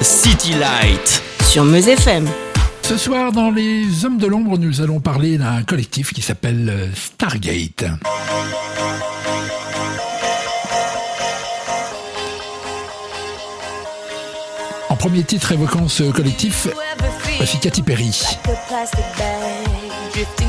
City Light. Sur Meuse FM. Ce soir, dans Les Hommes de l'Ombre, nous allons parler d'un collectif qui s'appelle euh, Stargate. En premier titre évoquant ce collectif, voici Katy Perry. drifting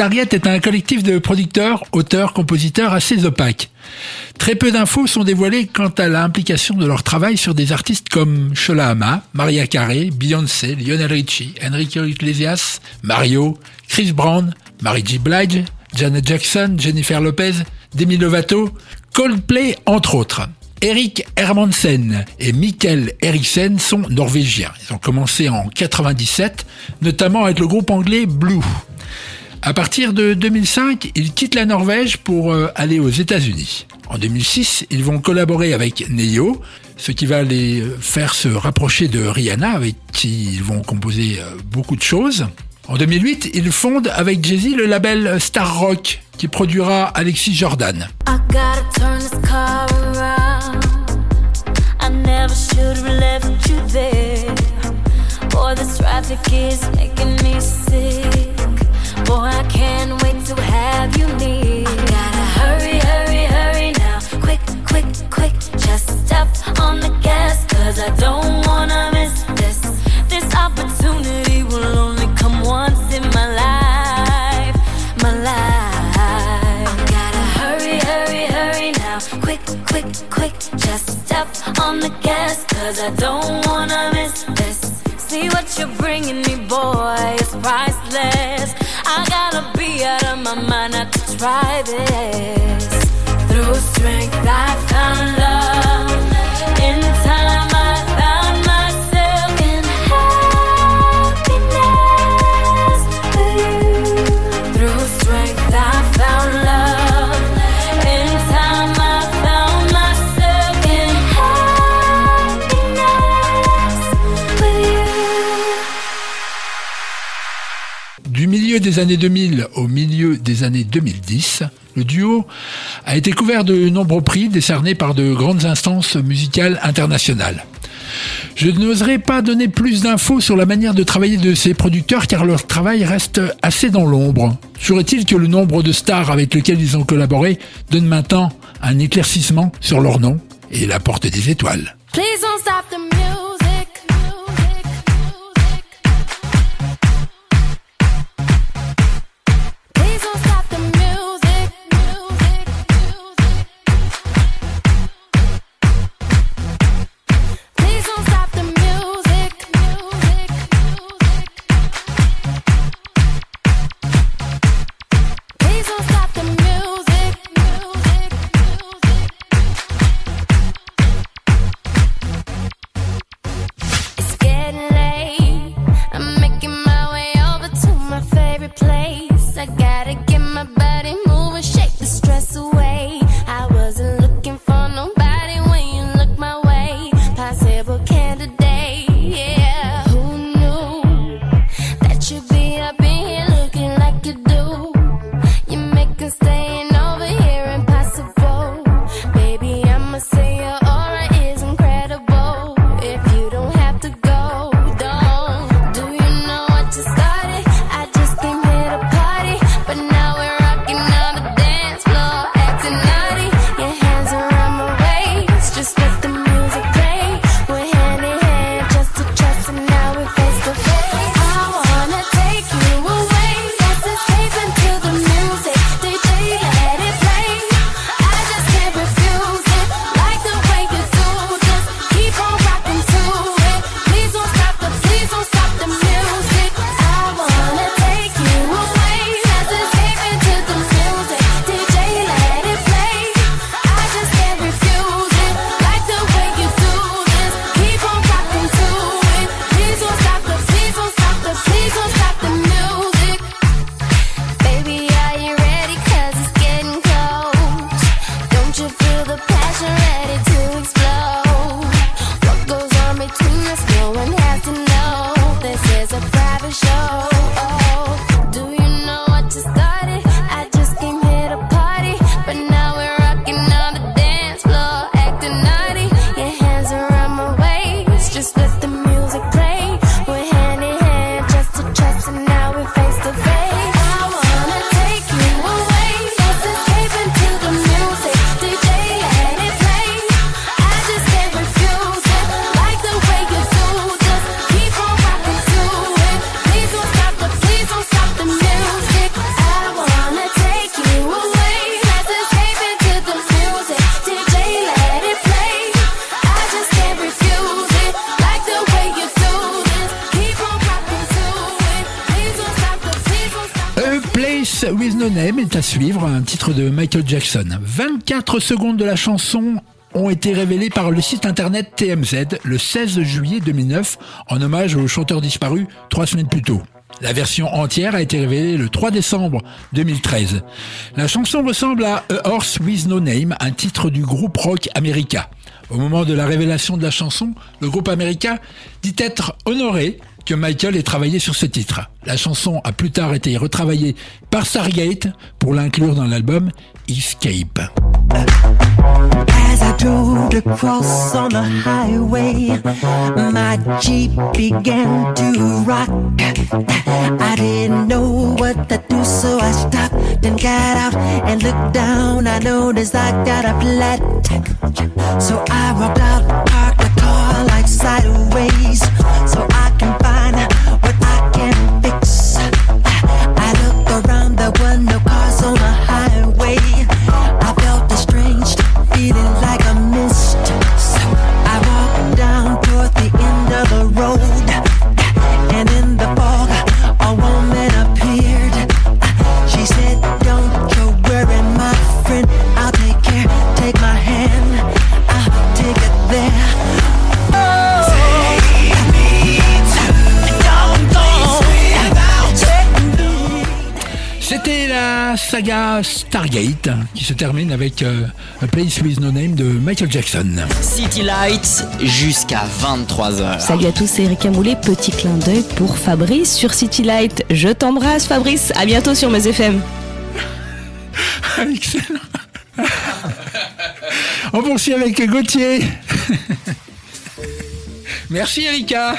Stargate est un collectif de producteurs, auteurs, compositeurs assez opaques. Très peu d'infos sont dévoilées quant à l'implication de leur travail sur des artistes comme Shola Ama, Maria Carey, Beyoncé, Lionel Richie, Enrique Iglesias, Mario, Chris Brown, Mary J. Blige, Janet Jackson, Jennifer Lopez, Demi Lovato, Coldplay entre autres. Eric Hermansen et Mikkel Eriksen sont norvégiens. Ils ont commencé en 97, notamment avec le groupe anglais Blue. À partir de 2005, ils quittent la Norvège pour euh, aller aux États-Unis. En 2006, ils vont collaborer avec Neo, ce qui va les euh, faire se rapprocher de Rihanna, avec qui ils vont composer euh, beaucoup de choses. En 2008, ils fondent avec Jay-Z le label Star Rock, qui produira Alexis Jordan. Boy, I can't wait to have you near. Gotta hurry, hurry, hurry now. Quick, quick, quick. Just step on the gas, cause I don't wanna miss this. This opportunity will only come once in my life. My life. Gotta hurry, hurry, hurry now. Quick, quick, quick. Just step on the gas, cause I don't wanna by. Through strength I found. Milieu des années 2000 au milieu des années 2010, le duo a été couvert de nombreux prix décernés par de grandes instances musicales internationales. Je n'oserais pas donner plus d'infos sur la manière de travailler de ces producteurs car leur travail reste assez dans l'ombre. Est-il que le nombre de stars avec lesquelles ils ont collaboré donne maintenant un éclaircissement sur leur nom et la porte des étoiles. Name est à suivre, un titre de Michael Jackson. 24 secondes de la chanson ont été révélées par le site internet TMZ le 16 juillet 2009 en hommage au chanteur disparu trois semaines plus tôt. La version entière a été révélée le 3 décembre 2013. La chanson ressemble à A Horse with No Name, un titre du groupe rock America. Au moment de la révélation de la chanson, le groupe America dit être honoré que Michael ait travaillé sur ce titre. La chanson a plus tard été retravaillée par Stargate pour l'inclure dans l'album Escape. As I drove across on the highway, my Jeep began to rock. I didn't know what to do, so I stopped and got out and looked down. I noticed I got a flat. So I walked out, parked the car like sideways, so I saga Stargate qui se termine avec euh, A Place with No Name de Michael Jackson. City Lights jusqu'à 23h. Salut à tous, c'est Erika Moulet. Petit clin d'œil pour Fabrice sur City Light. Je t'embrasse, Fabrice. À bientôt sur mes FM. Excellent. On poursuit avec Gauthier. Merci Erika